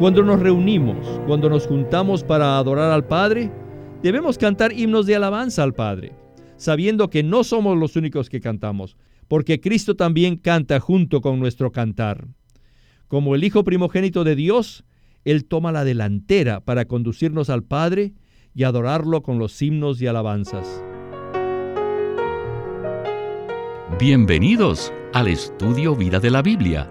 Cuando nos reunimos, cuando nos juntamos para adorar al Padre, debemos cantar himnos de alabanza al Padre, sabiendo que no somos los únicos que cantamos, porque Cristo también canta junto con nuestro cantar. Como el Hijo primogénito de Dios, Él toma la delantera para conducirnos al Padre y adorarlo con los himnos y alabanzas. Bienvenidos al estudio Vida de la Biblia,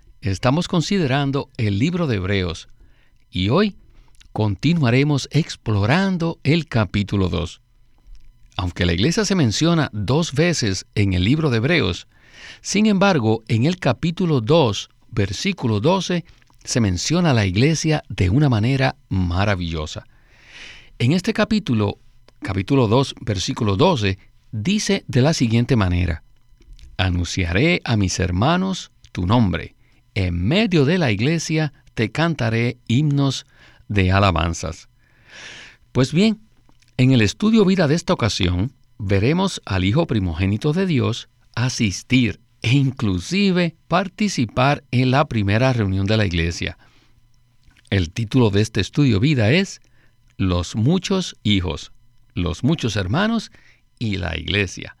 estamos considerando el libro de Hebreos y hoy continuaremos explorando el capítulo 2. Aunque la iglesia se menciona dos veces en el libro de Hebreos, sin embargo, en el capítulo 2, versículo 12, se menciona la iglesia de una manera maravillosa. En este capítulo, capítulo 2, versículo 12, dice de la siguiente manera, Anunciaré a mis hermanos tu nombre. En medio de la iglesia te cantaré himnos de alabanzas. Pues bien, en el estudio vida de esta ocasión, veremos al Hijo primogénito de Dios asistir e inclusive participar en la primera reunión de la iglesia. El título de este estudio vida es Los muchos hijos, los muchos hermanos y la iglesia.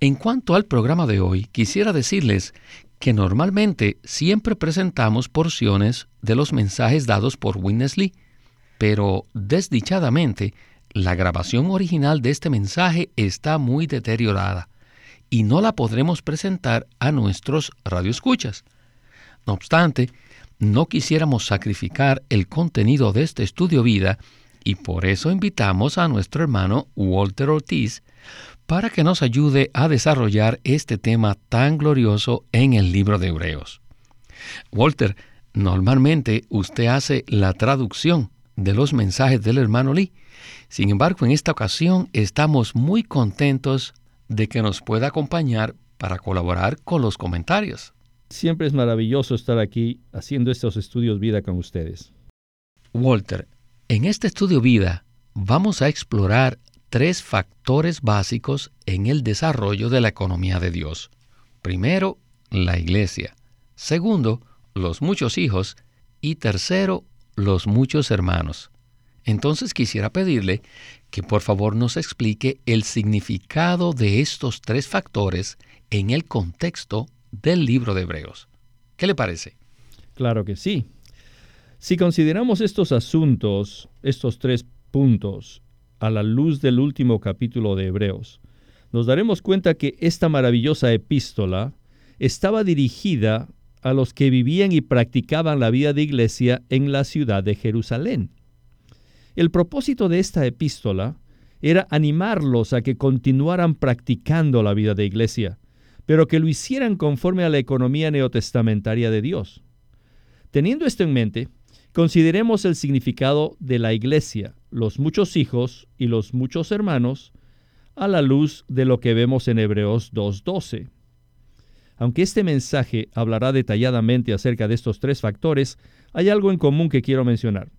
En cuanto al programa de hoy, quisiera decirles que normalmente siempre presentamos porciones de los mensajes dados por Witness Lee, pero desdichadamente la grabación original de este mensaje está muy deteriorada y no la podremos presentar a nuestros radioescuchas. No obstante, no quisiéramos sacrificar el contenido de este estudio vida y por eso invitamos a nuestro hermano Walter Ortiz para que nos ayude a desarrollar este tema tan glorioso en el libro de Hebreos. Walter, normalmente usted hace la traducción de los mensajes del hermano Lee. Sin embargo, en esta ocasión estamos muy contentos de que nos pueda acompañar para colaborar con los comentarios. Siempre es maravilloso estar aquí haciendo estos estudios vida con ustedes. Walter, en este estudio vida vamos a explorar tres factores básicos en el desarrollo de la economía de Dios. Primero, la iglesia. Segundo, los muchos hijos. Y tercero, los muchos hermanos. Entonces quisiera pedirle que por favor nos explique el significado de estos tres factores en el contexto del libro de Hebreos. ¿Qué le parece? Claro que sí. Si consideramos estos asuntos, estos tres puntos, a la luz del último capítulo de Hebreos, nos daremos cuenta que esta maravillosa epístola estaba dirigida a los que vivían y practicaban la vida de iglesia en la ciudad de Jerusalén. El propósito de esta epístola era animarlos a que continuaran practicando la vida de iglesia, pero que lo hicieran conforme a la economía neotestamentaria de Dios. Teniendo esto en mente, consideremos el significado de la iglesia los muchos hijos y los muchos hermanos a la luz de lo que vemos en Hebreos 2.12. Aunque este mensaje hablará detalladamente acerca de estos tres factores, hay algo en común que quiero mencionar.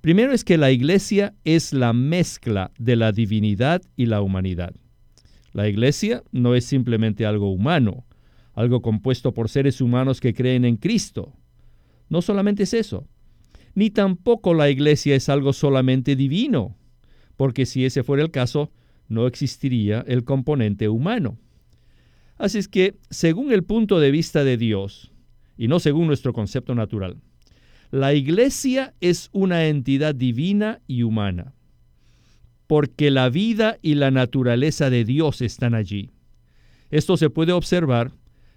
Primero es que la iglesia es la mezcla de la divinidad y la humanidad. La iglesia no es simplemente algo humano, algo compuesto por seres humanos que creen en Cristo. No solamente es eso, ni tampoco la iglesia es algo solamente divino, porque si ese fuera el caso, no existiría el componente humano. Así es que, según el punto de vista de Dios, y no según nuestro concepto natural, la iglesia es una entidad divina y humana, porque la vida y la naturaleza de Dios están allí. Esto se puede observar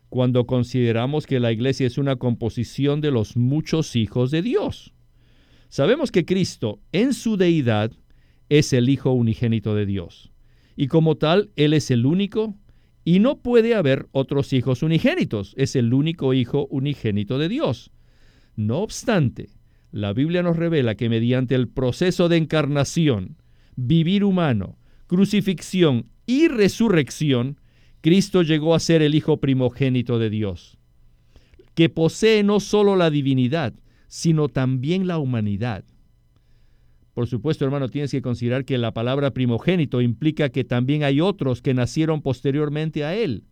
cuando consideramos que la iglesia es una composición de los muchos hijos de Dios. Sabemos que Cristo, en su deidad, es el Hijo unigénito de Dios. Y como tal, Él es el único y no puede haber otros hijos unigénitos. Es el único Hijo unigénito de Dios. No obstante, la Biblia nos revela que mediante el proceso de encarnación, vivir humano, crucifixión y resurrección, Cristo llegó a ser el Hijo primogénito de Dios, que posee no solo la divinidad, sino también la humanidad. Por supuesto, hermano, tienes que considerar que la palabra primogénito implica que también hay otros que nacieron posteriormente a él.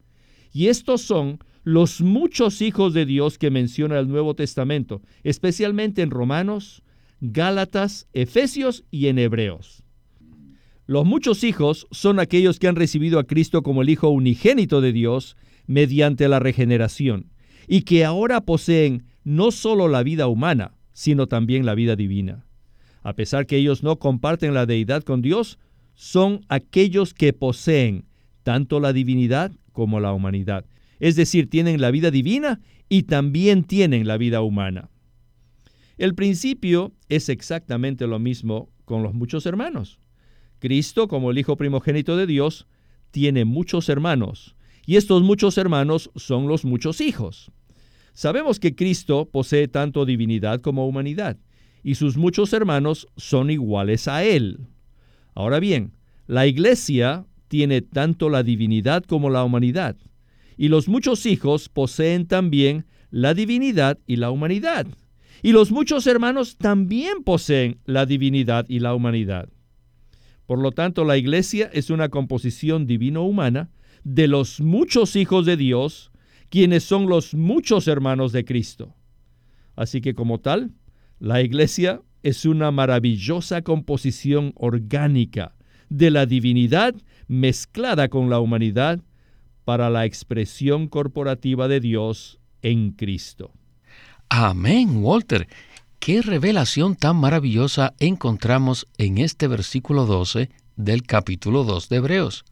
Y estos son los muchos hijos de Dios que menciona el Nuevo Testamento, especialmente en Romanos, Gálatas, Efesios y en Hebreos. Los muchos hijos son aquellos que han recibido a Cristo como el Hijo unigénito de Dios mediante la regeneración y que ahora poseen no solo la vida humana, sino también la vida divina. A pesar que ellos no comparten la deidad con Dios, son aquellos que poseen tanto la divinidad como la humanidad. Es decir, tienen la vida divina y también tienen la vida humana. El principio es exactamente lo mismo con los muchos hermanos. Cristo, como el Hijo primogénito de Dios, tiene muchos hermanos, y estos muchos hermanos son los muchos hijos. Sabemos que Cristo posee tanto divinidad como humanidad, y sus muchos hermanos son iguales a Él. Ahora bien, la iglesia tiene tanto la divinidad como la humanidad, y los muchos hijos poseen también la divinidad y la humanidad. Y los muchos hermanos también poseen la divinidad y la humanidad. Por lo tanto, la iglesia es una composición divino-humana de los muchos hijos de Dios, quienes son los muchos hermanos de Cristo. Así que como tal, la iglesia es una maravillosa composición orgánica de la divinidad mezclada con la humanidad para la expresión corporativa de Dios en Cristo. Amén, Walter. Qué revelación tan maravillosa encontramos en este versículo 12 del capítulo 2 de Hebreos.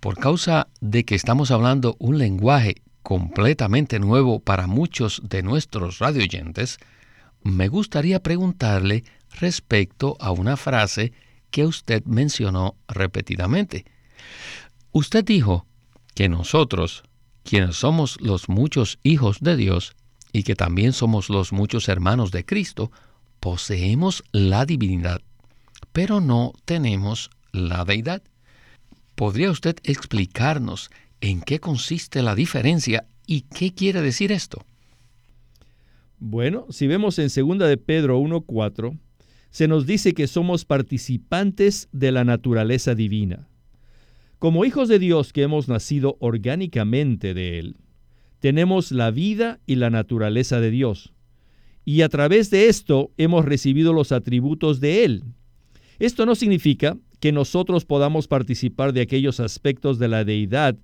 Por causa de que estamos hablando un lenguaje completamente nuevo para muchos de nuestros radioyentes, me gustaría preguntarle respecto a una frase que usted mencionó repetidamente. Usted dijo que nosotros, quienes somos los muchos hijos de Dios y que también somos los muchos hermanos de Cristo, poseemos la divinidad, pero no tenemos la deidad. ¿Podría usted explicarnos en qué consiste la diferencia y qué quiere decir esto? Bueno, si vemos en 2 de Pedro 1:4, se nos dice que somos participantes de la naturaleza divina. Como hijos de Dios que hemos nacido orgánicamente de Él, tenemos la vida y la naturaleza de Dios. Y a través de esto hemos recibido los atributos de Él. Esto no significa que nosotros podamos participar de aquellos aspectos de la deidad,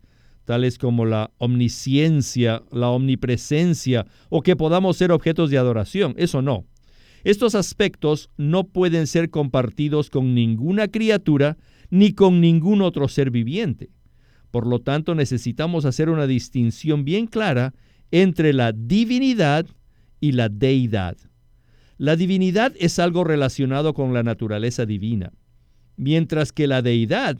tales como la omnisciencia, la omnipresencia, o que podamos ser objetos de adoración. Eso no. Estos aspectos no pueden ser compartidos con ninguna criatura ni con ningún otro ser viviente. Por lo tanto, necesitamos hacer una distinción bien clara entre la divinidad y la deidad. La divinidad es algo relacionado con la naturaleza divina, mientras que la deidad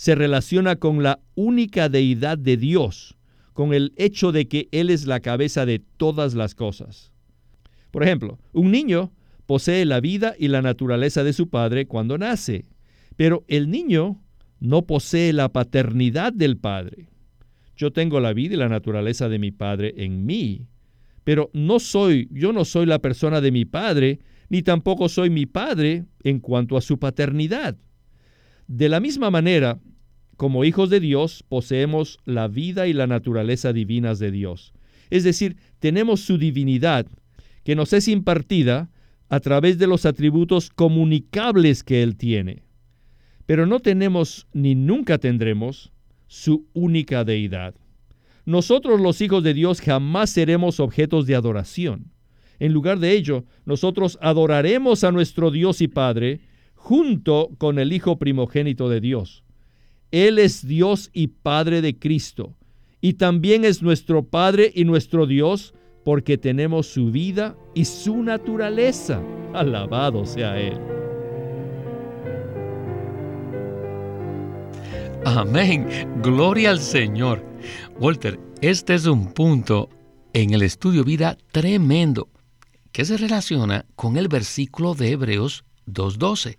se relaciona con la única deidad de Dios, con el hecho de que Él es la cabeza de todas las cosas. Por ejemplo, un niño posee la vida y la naturaleza de su padre cuando nace. Pero el niño no posee la paternidad del Padre. Yo tengo la vida y la naturaleza de mi Padre en mí, pero no soy, yo no soy la persona de mi Padre, ni tampoco soy mi Padre en cuanto a su paternidad. De la misma manera, como hijos de Dios, poseemos la vida y la naturaleza divinas de Dios. Es decir, tenemos su divinidad, que nos es impartida a través de los atributos comunicables que Él tiene pero no tenemos ni nunca tendremos su única deidad. Nosotros los hijos de Dios jamás seremos objetos de adoración. En lugar de ello, nosotros adoraremos a nuestro Dios y Padre junto con el Hijo primogénito de Dios. Él es Dios y Padre de Cristo, y también es nuestro Padre y nuestro Dios porque tenemos su vida y su naturaleza. Alabado sea Él. Amén. Gloria al Señor. Walter, este es un punto en el estudio vida tremendo que se relaciona con el versículo de Hebreos 2.12.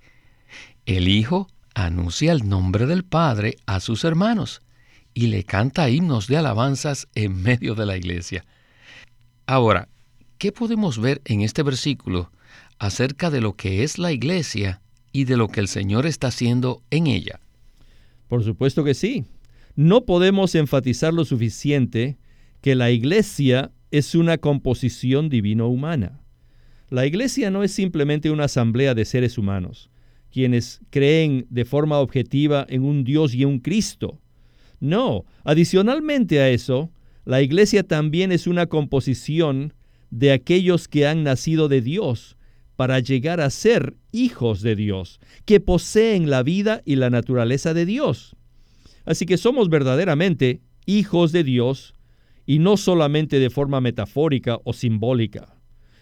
El Hijo anuncia el nombre del Padre a sus hermanos y le canta himnos de alabanzas en medio de la iglesia. Ahora, ¿qué podemos ver en este versículo acerca de lo que es la iglesia y de lo que el Señor está haciendo en ella? Por supuesto que sí. No podemos enfatizar lo suficiente que la iglesia es una composición divino-humana. La iglesia no es simplemente una asamblea de seres humanos, quienes creen de forma objetiva en un Dios y un Cristo. No, adicionalmente a eso, la iglesia también es una composición de aquellos que han nacido de Dios para llegar a ser hijos de Dios, que poseen la vida y la naturaleza de Dios. Así que somos verdaderamente hijos de Dios y no solamente de forma metafórica o simbólica.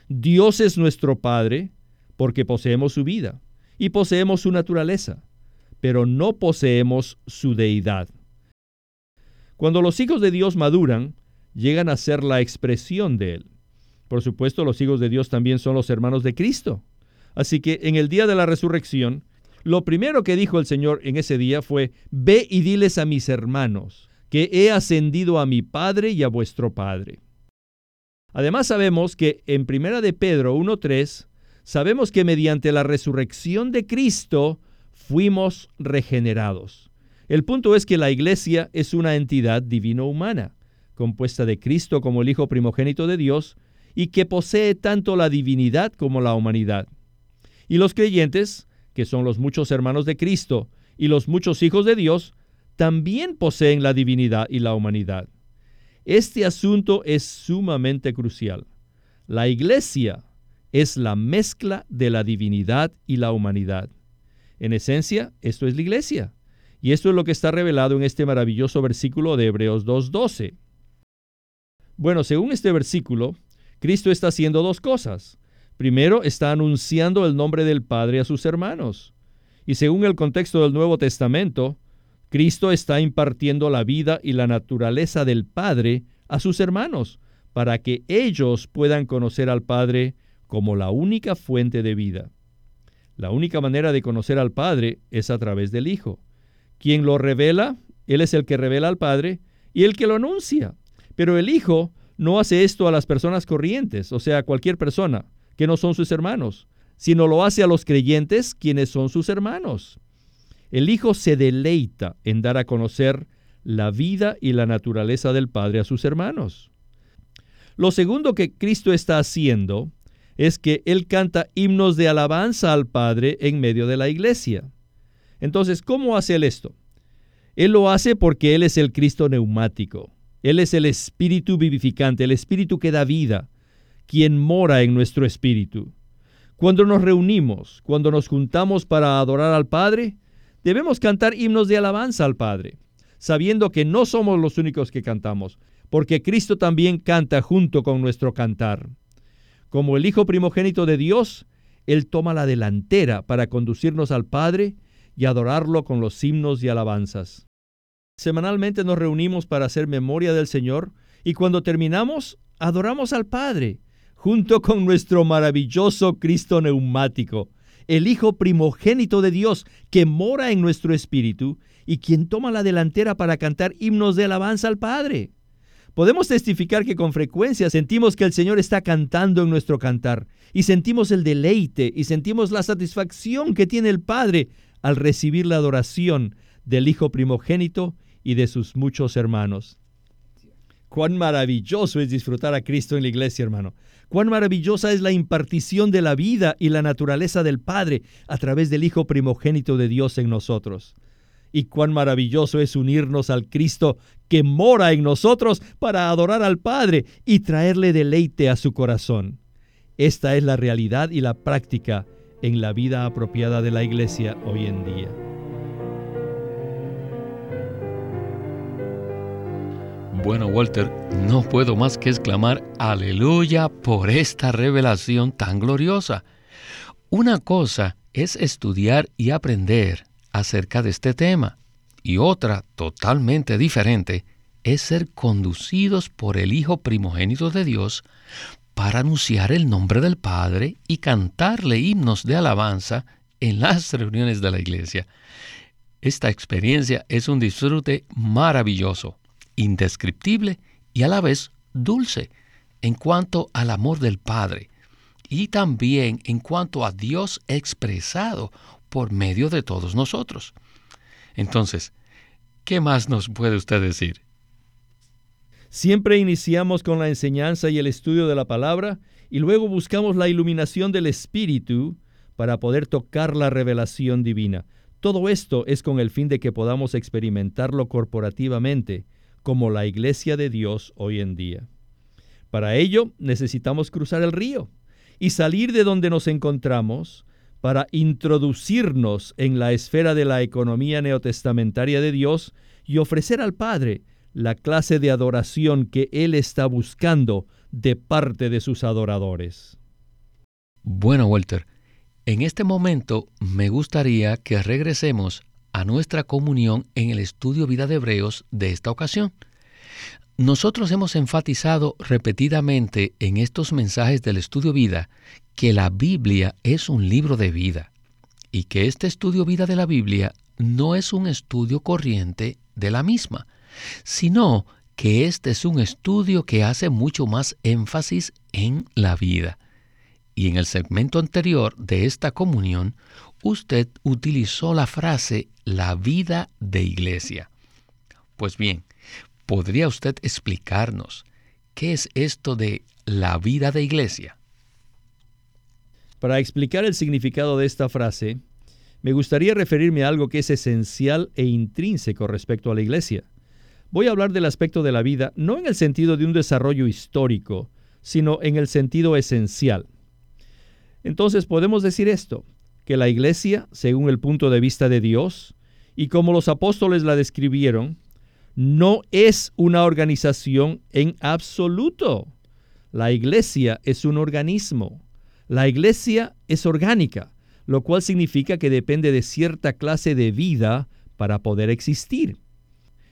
Dios es nuestro Padre porque poseemos su vida y poseemos su naturaleza, pero no poseemos su deidad. Cuando los hijos de Dios maduran, llegan a ser la expresión de Él. Por supuesto, los hijos de Dios también son los hermanos de Cristo. Así que en el día de la resurrección, lo primero que dijo el Señor en ese día fue, Ve y diles a mis hermanos, que he ascendido a mi Padre y a vuestro Padre. Además sabemos que en Primera de Pedro 1.3, sabemos que mediante la resurrección de Cristo fuimos regenerados. El punto es que la iglesia es una entidad divino-humana, compuesta de Cristo como el Hijo primogénito de Dios, y que posee tanto la divinidad como la humanidad. Y los creyentes, que son los muchos hermanos de Cristo y los muchos hijos de Dios, también poseen la divinidad y la humanidad. Este asunto es sumamente crucial. La iglesia es la mezcla de la divinidad y la humanidad. En esencia, esto es la iglesia. Y esto es lo que está revelado en este maravilloso versículo de Hebreos 2.12. Bueno, según este versículo, Cristo está haciendo dos cosas. Primero, está anunciando el nombre del Padre a sus hermanos. Y según el contexto del Nuevo Testamento, Cristo está impartiendo la vida y la naturaleza del Padre a sus hermanos, para que ellos puedan conocer al Padre como la única fuente de vida. La única manera de conocer al Padre es a través del Hijo. Quien lo revela, Él es el que revela al Padre y el que lo anuncia. Pero el Hijo no hace esto a las personas corrientes, o sea, a cualquier persona que no son sus hermanos, sino lo hace a los creyentes quienes son sus hermanos. El Hijo se deleita en dar a conocer la vida y la naturaleza del Padre a sus hermanos. Lo segundo que Cristo está haciendo es que Él canta himnos de alabanza al Padre en medio de la iglesia. Entonces, ¿cómo hace Él esto? Él lo hace porque Él es el Cristo neumático. Él es el Espíritu vivificante, el Espíritu que da vida, quien mora en nuestro espíritu. Cuando nos reunimos, cuando nos juntamos para adorar al Padre, Debemos cantar himnos de alabanza al Padre, sabiendo que no somos los únicos que cantamos, porque Cristo también canta junto con nuestro cantar. Como el Hijo primogénito de Dios, Él toma la delantera para conducirnos al Padre y adorarlo con los himnos y alabanzas. Semanalmente nos reunimos para hacer memoria del Señor y cuando terminamos, adoramos al Padre, junto con nuestro maravilloso Cristo neumático, el Hijo primogénito de Dios, que mora en nuestro espíritu y quien toma la delantera para cantar himnos de alabanza al Padre. Podemos testificar que con frecuencia sentimos que el Señor está cantando en nuestro cantar y sentimos el deleite y sentimos la satisfacción que tiene el Padre al recibir la adoración del Hijo primogénito y de sus muchos hermanos. Cuán maravilloso es disfrutar a Cristo en la iglesia, hermano. Cuán maravillosa es la impartición de la vida y la naturaleza del Padre a través del Hijo primogénito de Dios en nosotros. Y cuán maravilloso es unirnos al Cristo que mora en nosotros para adorar al Padre y traerle deleite a su corazón. Esta es la realidad y la práctica en la vida apropiada de la iglesia hoy en día. Bueno, Walter, no puedo más que exclamar aleluya por esta revelación tan gloriosa. Una cosa es estudiar y aprender acerca de este tema y otra totalmente diferente es ser conducidos por el Hijo primogénito de Dios para anunciar el nombre del Padre y cantarle himnos de alabanza en las reuniones de la iglesia. Esta experiencia es un disfrute maravilloso, indescriptible y a la vez dulce en cuanto al amor del Padre y también en cuanto a Dios expresado por medio de todos nosotros. Entonces, ¿qué más nos puede usted decir? Siempre iniciamos con la enseñanza y el estudio de la palabra y luego buscamos la iluminación del Espíritu para poder tocar la revelación divina. Todo esto es con el fin de que podamos experimentarlo corporativamente, como la iglesia de Dios hoy en día. Para ello necesitamos cruzar el río y salir de donde nos encontramos para introducirnos en la esfera de la economía neotestamentaria de Dios y ofrecer al Padre la clase de adoración que Él está buscando de parte de sus adoradores. Bueno, Walter, en este momento me gustaría que regresemos a nuestra comunión en el estudio Vida de Hebreos de esta ocasión. Nosotros hemos enfatizado repetidamente en estos mensajes del estudio vida que la Biblia es un libro de vida y que este estudio vida de la Biblia no es un estudio corriente de la misma, sino que este es un estudio que hace mucho más énfasis en la vida. Y en el segmento anterior de esta comunión, usted utilizó la frase la vida de iglesia. Pues bien, ¿podría usted explicarnos qué es esto de la vida de iglesia? Para explicar el significado de esta frase, me gustaría referirme a algo que es esencial e intrínseco respecto a la iglesia. Voy a hablar del aspecto de la vida no en el sentido de un desarrollo histórico, sino en el sentido esencial. Entonces podemos decir esto, que la iglesia, según el punto de vista de Dios, y como los apóstoles la describieron, no es una organización en absoluto. La iglesia es un organismo. La iglesia es orgánica, lo cual significa que depende de cierta clase de vida para poder existir.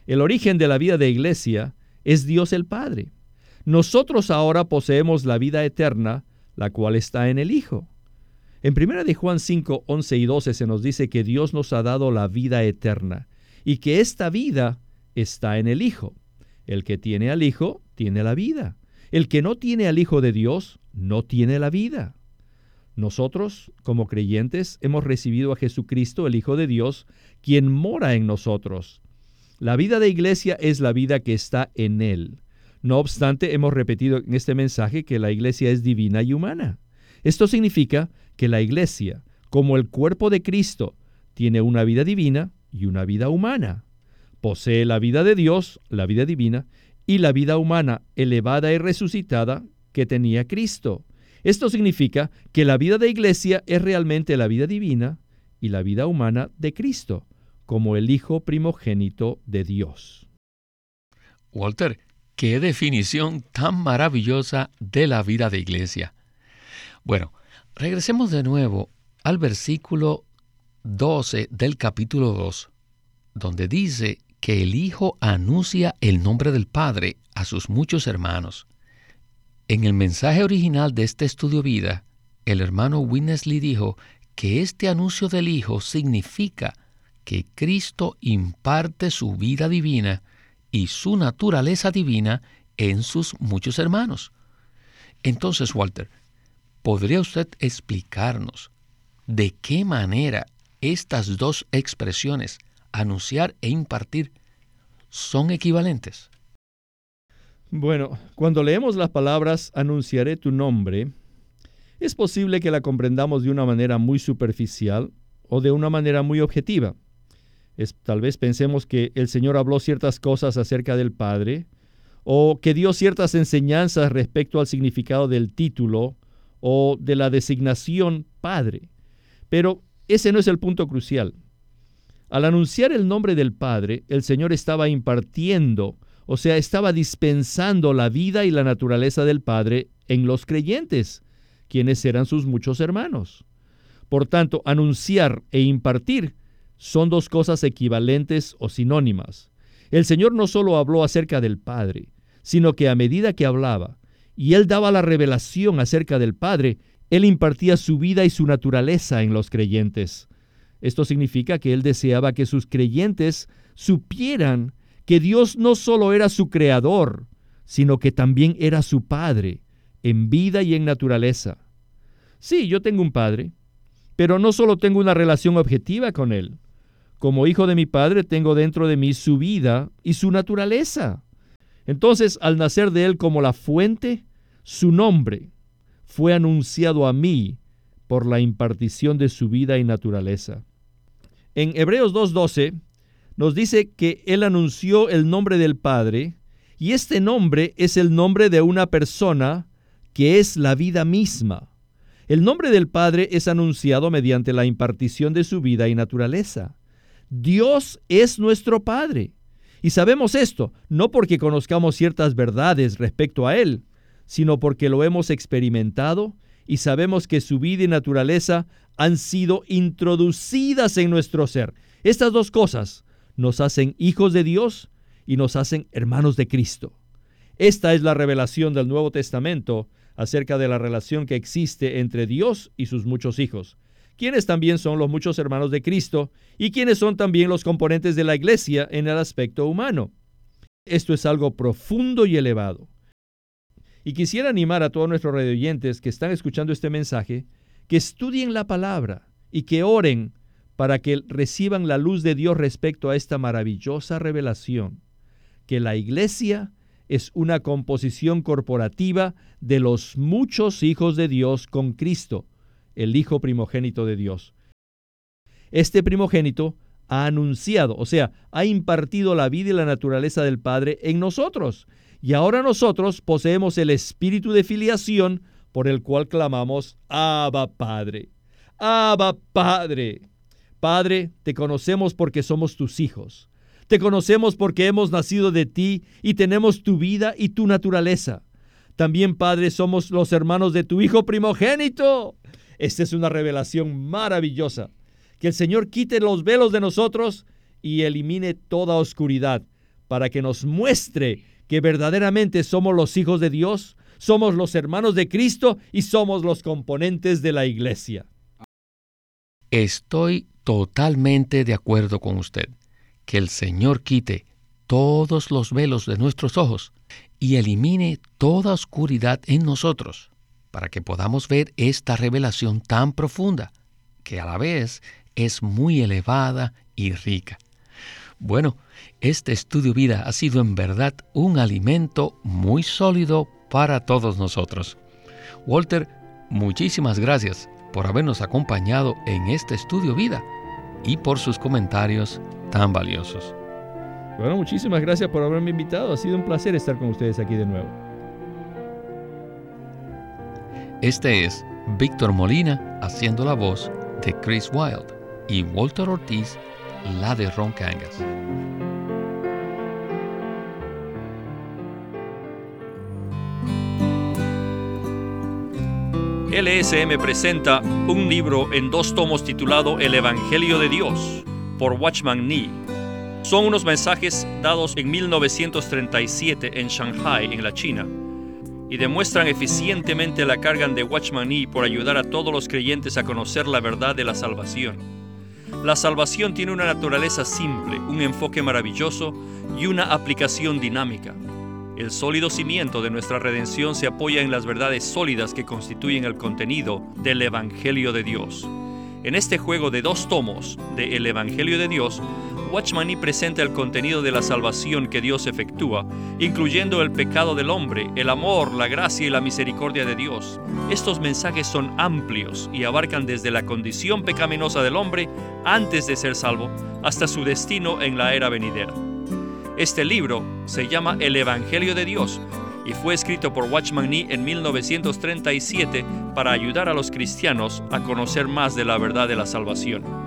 El origen de la vida de iglesia es Dios el Padre. Nosotros ahora poseemos la vida eterna, la cual está en el Hijo. En 1 de Juan 5, 11 y 12 se nos dice que Dios nos ha dado la vida eterna y que esta vida está en el Hijo. El que tiene al Hijo tiene la vida. El que no tiene al Hijo de Dios no tiene la vida. Nosotros, como creyentes, hemos recibido a Jesucristo, el Hijo de Dios, quien mora en nosotros. La vida de iglesia es la vida que está en Él. No obstante, hemos repetido en este mensaje que la iglesia es divina y humana. Esto significa que la iglesia, como el cuerpo de Cristo, tiene una vida divina y una vida humana. Posee la vida de Dios, la vida divina, y la vida humana elevada y resucitada que tenía Cristo. Esto significa que la vida de iglesia es realmente la vida divina y la vida humana de Cristo como el Hijo primogénito de Dios. Walter, qué definición tan maravillosa de la vida de iglesia. Bueno, regresemos de nuevo al versículo 12 del capítulo 2, donde dice que el Hijo anuncia el nombre del Padre a sus muchos hermanos. En el mensaje original de este estudio vida, el hermano Winnesley dijo que este anuncio del Hijo significa que Cristo imparte su vida divina y su naturaleza divina en sus muchos hermanos. Entonces, Walter, ¿podría usted explicarnos de qué manera estas dos expresiones, anunciar e impartir, son equivalentes? Bueno, cuando leemos las palabras anunciaré tu nombre, es posible que la comprendamos de una manera muy superficial o de una manera muy objetiva tal vez pensemos que el Señor habló ciertas cosas acerca del Padre o que dio ciertas enseñanzas respecto al significado del título o de la designación Padre. Pero ese no es el punto crucial. Al anunciar el nombre del Padre, el Señor estaba impartiendo, o sea, estaba dispensando la vida y la naturaleza del Padre en los creyentes, quienes eran sus muchos hermanos. Por tanto, anunciar e impartir son dos cosas equivalentes o sinónimas. El Señor no solo habló acerca del Padre, sino que a medida que hablaba y él daba la revelación acerca del Padre, él impartía su vida y su naturaleza en los creyentes. Esto significa que él deseaba que sus creyentes supieran que Dios no solo era su creador, sino que también era su Padre, en vida y en naturaleza. Sí, yo tengo un Padre, pero no solo tengo una relación objetiva con Él. Como hijo de mi Padre tengo dentro de mí su vida y su naturaleza. Entonces, al nacer de Él como la fuente, su nombre fue anunciado a mí por la impartición de su vida y naturaleza. En Hebreos 2.12 nos dice que Él anunció el nombre del Padre, y este nombre es el nombre de una persona que es la vida misma. El nombre del Padre es anunciado mediante la impartición de su vida y naturaleza. Dios es nuestro Padre. Y sabemos esto no porque conozcamos ciertas verdades respecto a Él, sino porque lo hemos experimentado y sabemos que su vida y naturaleza han sido introducidas en nuestro ser. Estas dos cosas nos hacen hijos de Dios y nos hacen hermanos de Cristo. Esta es la revelación del Nuevo Testamento acerca de la relación que existe entre Dios y sus muchos hijos, quienes también son los muchos hermanos de Cristo y quienes son también los componentes de la iglesia en el aspecto humano. Esto es algo profundo y elevado. Y quisiera animar a todos nuestros radioyentes que están escuchando este mensaje que estudien la palabra y que oren para que reciban la luz de Dios respecto a esta maravillosa revelación, que la iglesia es una composición corporativa de los muchos hijos de Dios con Cristo, el Hijo primogénito de Dios. Este primogénito ha anunciado, o sea, ha impartido la vida y la naturaleza del Padre en nosotros y ahora nosotros poseemos el espíritu de filiación por el cual clamamos, Abba Padre, Abba Padre. Padre, te conocemos porque somos tus hijos. Te conocemos porque hemos nacido de ti y tenemos tu vida y tu naturaleza. También, Padre, somos los hermanos de tu Hijo primogénito. Esta es una revelación maravillosa. Que el Señor quite los velos de nosotros y elimine toda oscuridad para que nos muestre que verdaderamente somos los hijos de Dios, somos los hermanos de Cristo y somos los componentes de la iglesia. Estoy totalmente de acuerdo con usted. Que el Señor quite todos los velos de nuestros ojos y elimine toda oscuridad en nosotros, para que podamos ver esta revelación tan profunda, que a la vez es muy elevada y rica. Bueno, este estudio vida ha sido en verdad un alimento muy sólido para todos nosotros. Walter, muchísimas gracias por habernos acompañado en este estudio vida y por sus comentarios tan valiosos. Bueno, muchísimas gracias por haberme invitado. Ha sido un placer estar con ustedes aquí de nuevo. Este es Víctor Molina haciendo la voz de Chris Wilde y Walter Ortiz la de Ron Cangas. LSM presenta un libro en dos tomos titulado El Evangelio de Dios por Watchman Nee. Son unos mensajes dados en 1937 en Shanghai, en la China, y demuestran eficientemente la carga de Watchman Nee por ayudar a todos los creyentes a conocer la verdad de la salvación. La salvación tiene una naturaleza simple, un enfoque maravilloso y una aplicación dinámica. El sólido cimiento de nuestra redención se apoya en las verdades sólidas que constituyen el contenido del Evangelio de Dios. En este juego de dos tomos de El Evangelio de Dios, Watchman presenta el contenido de la salvación que Dios efectúa, incluyendo el pecado del hombre, el amor, la gracia y la misericordia de Dios. Estos mensajes son amplios y abarcan desde la condición pecaminosa del hombre antes de ser salvo hasta su destino en la era venidera. Este libro se llama El Evangelio de Dios y fue escrito por Watchman Nee en 1937 para ayudar a los cristianos a conocer más de la verdad de la salvación.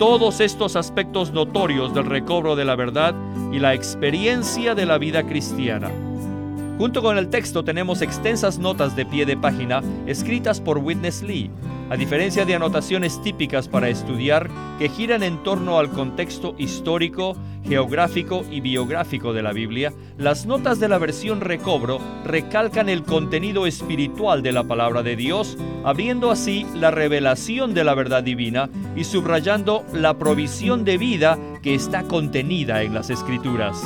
todos estos aspectos notorios del recobro de la verdad y la experiencia de la vida cristiana. Junto con el texto tenemos extensas notas de pie de página escritas por Witness Lee, a diferencia de anotaciones típicas para estudiar que giran en torno al contexto histórico, geográfico y biográfico de la Biblia, las notas de la versión recobro recalcan el contenido espiritual de la palabra de Dios, abriendo así la revelación de la verdad divina y subrayando la provisión de vida que está contenida en las escrituras.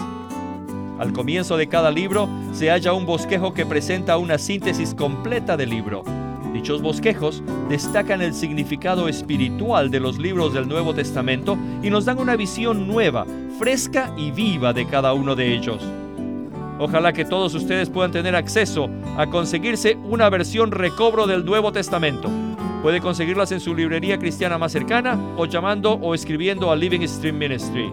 Al comienzo de cada libro se halla un bosquejo que presenta una síntesis completa del libro. Dichos bosquejos destacan el significado espiritual de los libros del Nuevo Testamento y nos dan una visión nueva, fresca y viva de cada uno de ellos. Ojalá que todos ustedes puedan tener acceso a conseguirse una versión recobro del Nuevo Testamento. Puede conseguirlas en su librería cristiana más cercana o llamando o escribiendo a Living Stream Ministry.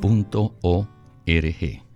punto o r g